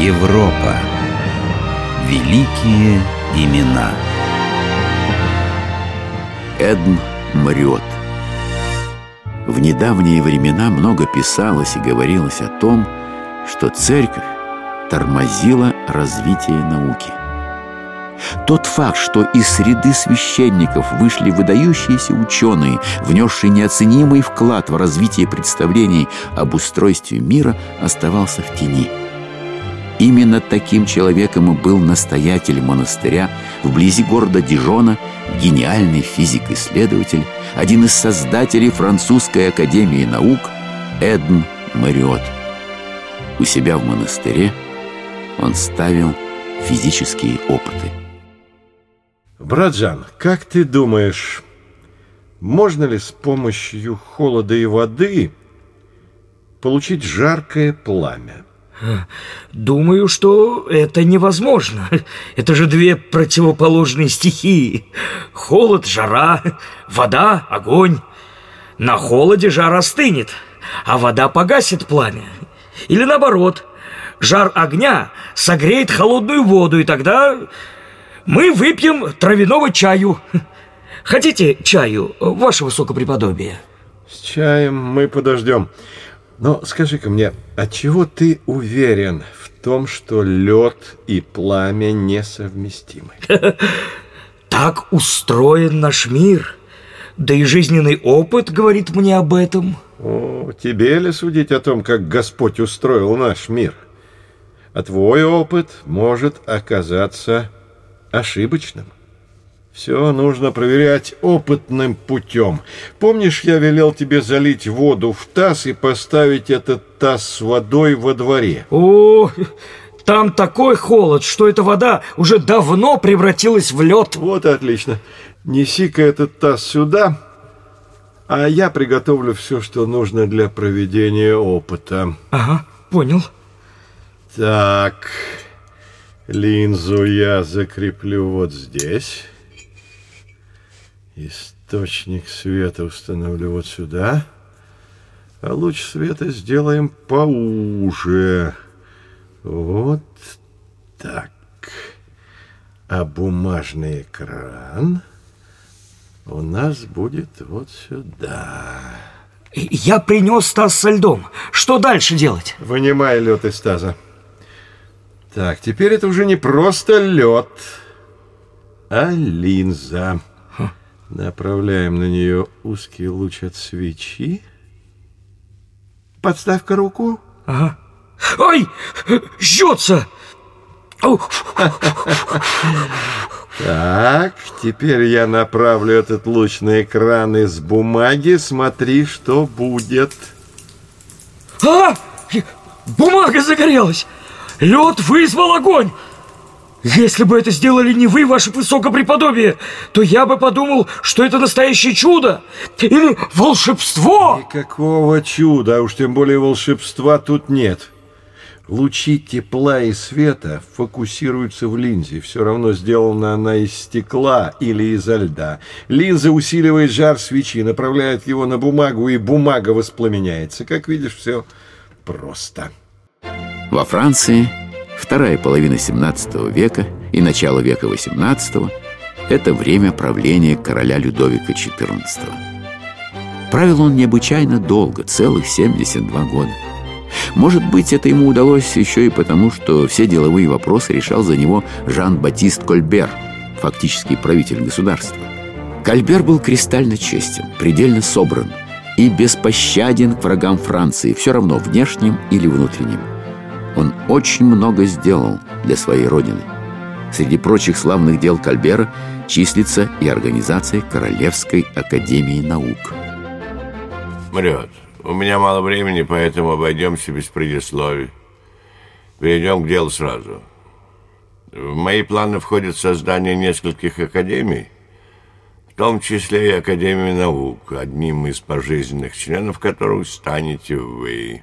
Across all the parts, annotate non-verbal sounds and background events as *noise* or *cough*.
Европа. Великие имена. Эдм Мрет. В недавние времена много писалось и говорилось о том, что церковь тормозила развитие науки. Тот факт, что из среды священников вышли выдающиеся ученые, внесшие неоценимый вклад в развитие представлений об устройстве мира, оставался в тени. Именно таким человеком и был настоятель монастыря вблизи города Дижона, гениальный физик-исследователь, один из создателей французской академии наук Эдм Мариот. У себя в монастыре он ставил физические опыты. Братжан, как ты думаешь, можно ли с помощью холода и воды получить жаркое пламя? Думаю, что это невозможно. Это же две противоположные стихии. Холод, жара, вода, огонь. На холоде жар остынет, а вода погасит пламя. Или наоборот, жар огня согреет холодную воду, и тогда мы выпьем травяного чаю. Хотите чаю, ваше высокопреподобие? С чаем мы подождем. Но скажи-ка мне, от чего ты уверен в том, что лед и пламя несовместимы? *laughs* Так устроен наш мир. Да и жизненный опыт говорит мне об этом. О, тебе ли судить о том, как Господь устроил наш мир? А твой опыт может оказаться ошибочным. Все нужно проверять опытным путем. Помнишь, я велел тебе залить воду в таз и поставить этот таз с водой во дворе? О, там такой холод, что эта вода уже давно превратилась в лед. Вот отлично. Неси-ка этот таз сюда, а я приготовлю все, что нужно для проведения опыта. Ага, понял. Так, линзу я закреплю вот здесь. Источник света установлю вот сюда. А луч света сделаем поуже. Вот так. А бумажный экран у нас будет вот сюда. Я принес таз со льдом. Что дальше делать? Вынимай лед из таза. Так, теперь это уже не просто лед, а линза. Направляем на нее узкий луч от свечи. Подставь-ка руку. Ага. Ай! Жжется! Так, теперь я направлю этот луч на экран из бумаги. Смотри, что будет. А! Бумага загорелась! Лед вызвал огонь! Если бы это сделали не вы, ваше высокопреподобие, то я бы подумал, что это настоящее чудо или волшебство. Никакого чуда, а уж тем более волшебства тут нет. Лучи тепла и света фокусируются в линзе. Все равно сделана она из стекла или изо льда. Линза усиливает жар свечи, направляет его на бумагу, и бумага воспламеняется. Как видишь, все просто. Во Франции вторая половина 17 века и начало века 18 это время правления короля Людовика XIV. Правил он необычайно долго, целых 72 года. Может быть, это ему удалось еще и потому, что все деловые вопросы решал за него Жан-Батист Кольбер, фактически правитель государства. Кольбер был кристально честен, предельно собран и беспощаден к врагам Франции, все равно внешним или внутренним. Он очень много сделал для своей родины. Среди прочих славных дел Кальбера числится и организация Королевской Академии Наук. Мрет. У меня мало времени, поэтому обойдемся без предисловий. Перейдем к делу сразу. В мои планы входит создание нескольких академий, в том числе и Академии наук, одним из пожизненных членов которых станете вы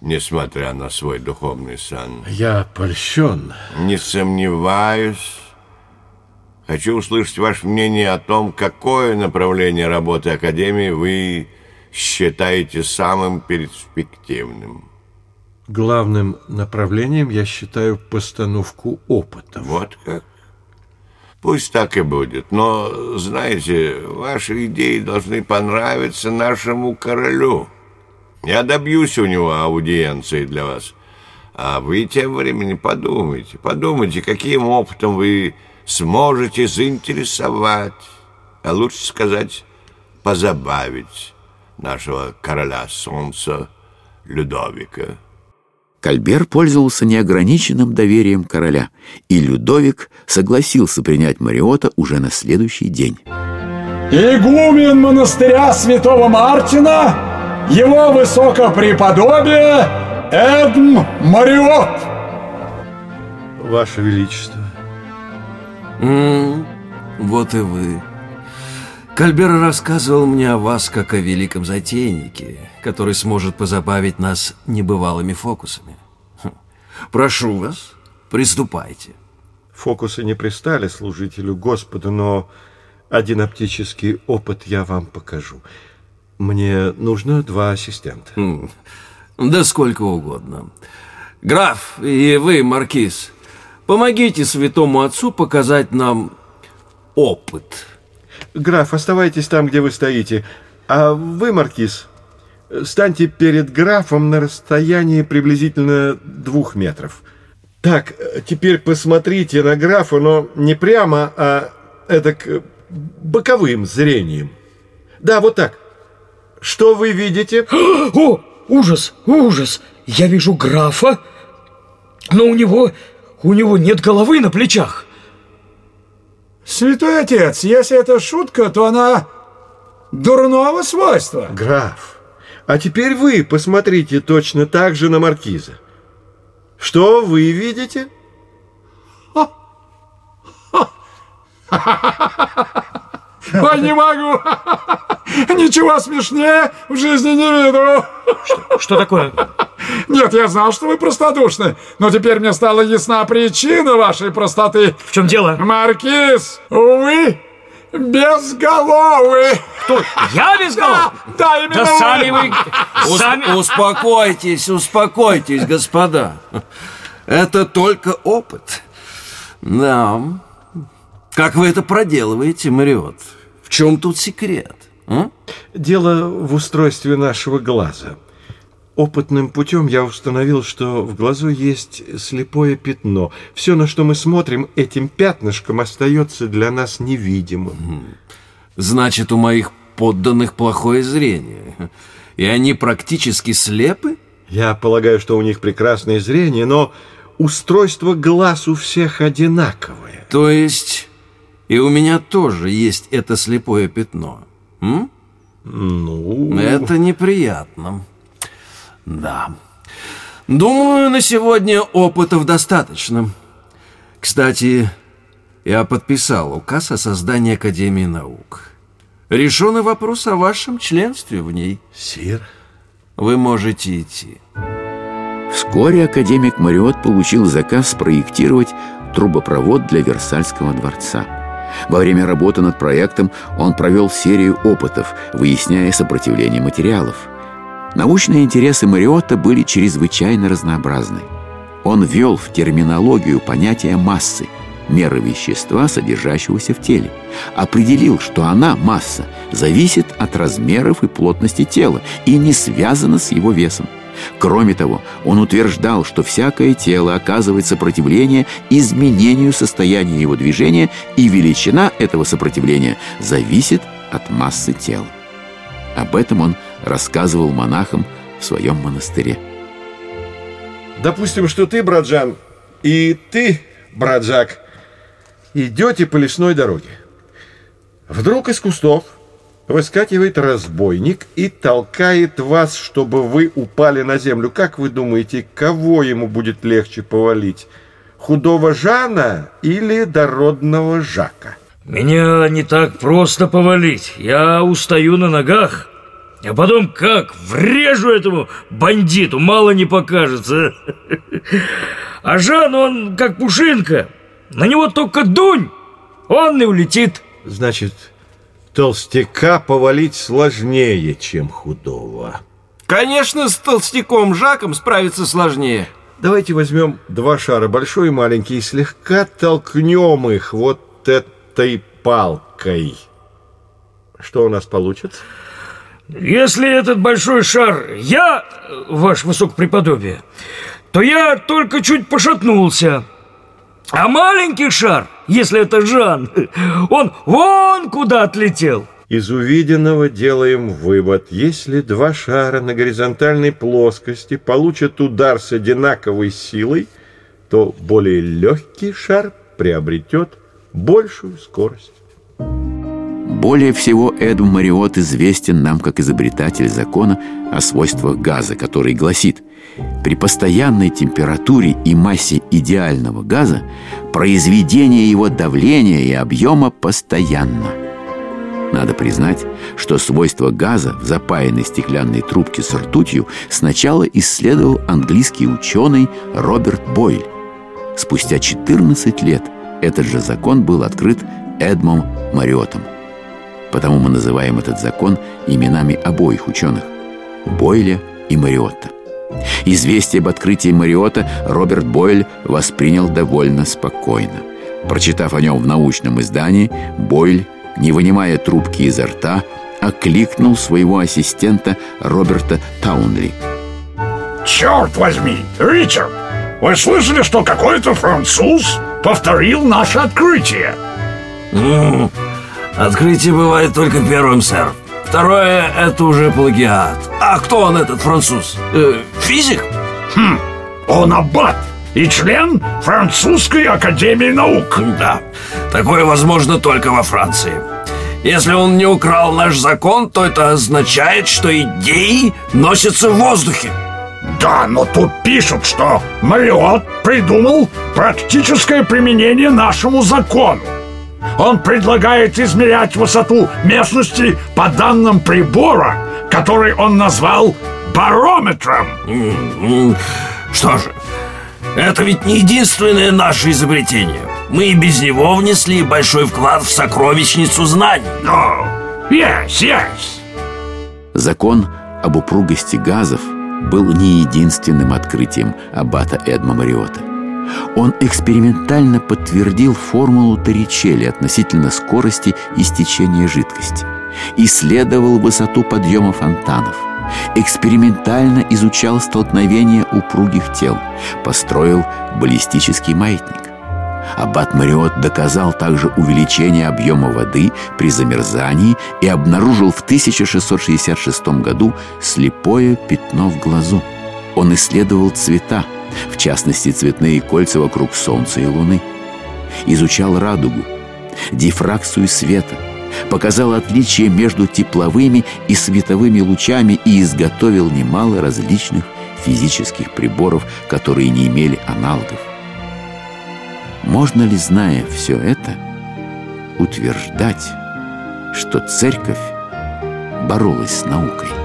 несмотря на свой духовный сан. Я польщен. Не сомневаюсь. Хочу услышать ваше мнение о том, какое направление работы Академии вы считаете самым перспективным. Главным направлением я считаю постановку опыта. Вот как? Пусть так и будет. Но, знаете, ваши идеи должны понравиться нашему королю. Я добьюсь у него аудиенции для вас. А вы тем временем подумайте, подумайте, каким опытом вы сможете заинтересовать, а лучше сказать, позабавить нашего короля солнца Людовика. Кальбер пользовался неограниченным доверием короля, и Людовик согласился принять Мариота уже на следующий день. Игумен монастыря святого Мартина, его высокопреподобие Эдм Мариот. Ваше Величество. М, Вот и вы. Кальбер рассказывал мне о вас как о великом затейнике, который сможет позабавить нас небывалыми фокусами. Хм. Прошу вас, приступайте. Фокусы не пристали служителю Господа, но один оптический опыт я вам покажу. Мне нужно два ассистента. М, Да сколько угодно. Граф и вы, маркиз, помогите святому отцу показать нам опыт. Граф, оставайтесь там, где вы стоите. А вы, Маркиз, станьте перед графом на расстоянии приблизительно двух метров. Так, теперь посмотрите на графа, но не прямо, а эдак э, боковым зрением. Да, вот так. Что вы видите? *gasps* О, ужас, ужас! Я вижу графа, но у него, у него нет головы на плечах. Святой отец, если это шутка, то она дурного свойства. Граф, а теперь вы посмотрите точно так же на маркиза. Что вы видите? *laughs* Ой, не могу. Ничего смешнее в жизни не виду. Что такое? Нет, я знал, что вы простодушны, но теперь мне стала ясна причина вашей простоты. В чем дело? Маркиз, вы безголовы. Кто? Я без голов? Да, именно Да вы. сами вы... Ус- Сами... Успокойтесь, успокойтесь, господа. Это только опыт. Да. Как вы это проделываете, Мариот? В чем тут секрет? а? Дело в устройстве нашего глаза. Опытным путем я установил, что в глазу есть слепое пятно. Все, на что мы смотрим, этим пятнышком остается для нас невидимым. Значит, у моих подданных плохое зрение. И они практически слепы? Я полагаю, что у них прекрасное зрение, но устройство глаз у всех одинаковое. То есть и у меня тоже есть это слепое пятно. М? Ну, Это неприятно. Да. Думаю, на сегодня опытов достаточно. Кстати, я подписал указ о создании Академии наук. Решен и вопрос о вашем членстве в ней. сир, Вы можете идти. Вскоре академик Мариот получил заказ спроектировать трубопровод для Версальского дворца. Во время работы над проектом он провел серию опытов, выясняя сопротивление материалов. Научные интересы Мариотта были чрезвычайно разнообразны. Он ввел в терминологию понятие массы, меры вещества, содержащегося в теле. Определил, что она, масса, зависит от размеров и плотности тела и не связана с его весом. Кроме того, он утверждал, что всякое тело оказывает сопротивление изменению состояния его движения, и величина этого сопротивления зависит от массы тела. Об этом он рассказывал монахам в своем монастыре. допустим, что ты, браджан, и ты, браджак, идете по лесной дороге. Вдруг из кустов выскакивает разбойник и толкает вас, чтобы вы упали на землю. Как вы думаете, кого ему будет легче повалить? Худого Жана или дородного Жака? Меня не так просто повалить. Я устаю на ногах. А потом как врежу этому бандиту, мало не покажется. А Жан, он как пушинка. На него только дунь, он и улетит. Значит, толстяка повалить сложнее, чем худого. Конечно, с толстяком Жаком справиться сложнее. Давайте возьмем два шара, большой и маленький, и слегка толкнем их вот этой палкой. Что у нас получится? Если этот большой шар я, ваше высокопреподобие, то я только чуть пошатнулся. А маленький шар, если это Жан, *laughs* он вон куда отлетел. Из увиденного делаем вывод. Если два шара на горизонтальной плоскости получат удар с одинаковой силой, то более легкий шар приобретет большую скорость. Более всего Эд Мариот известен нам как изобретатель закона о свойствах газа, который гласит при постоянной температуре и массе идеального газа произведение его давления и объема постоянно. Надо признать, что свойства газа в запаянной стеклянной трубке с ртутью сначала исследовал английский ученый Роберт Бойль. Спустя 14 лет этот же закон был открыт Эдмом Мариотом – Потому мы называем этот закон именами обоих ученых – Бойля и Мариотта. Известие об открытии Мариота Роберт Бойль воспринял довольно спокойно. Прочитав о нем в научном издании, Бойль, не вынимая трубки изо рта, окликнул своего ассистента Роберта Таунли. Черт возьми, Ричард, вы слышали, что какой-то француз повторил наше открытие? Открытие бывает только первым, сэр. Второе — это уже плагиат. А кто он, этот француз? Э, физик? Хм, он аббат и член французской академии наук. Да, такое возможно только во Франции. Если он не украл наш закон, то это означает, что идеи носятся в воздухе. Да, но тут пишут, что Мариот придумал практическое применение нашему закону. Он предлагает измерять высоту местности по данным прибора, который он назвал барометром. Что же, это ведь не единственное наше изобретение. Мы и без него внесли большой вклад в сокровищницу знаний. Oh, yes, yes. Закон об упругости газов был не единственным открытием аббата Эдма Мариота. Он экспериментально подтвердил формулу Торричелли относительно скорости истечения жидкости, исследовал высоту подъема фонтанов, экспериментально изучал столкновение упругих тел, построил баллистический маятник. Аббат Мариот доказал также увеличение объема воды при замерзании и обнаружил в 1666 году слепое пятно в глазу. Он исследовал цвета, в частности цветные кольца вокруг Солнца и Луны. Изучал радугу, дифракцию света, показал отличия между тепловыми и световыми лучами и изготовил немало различных физических приборов, которые не имели аналогов. Можно ли, зная все это, утверждать, что церковь боролась с наукой?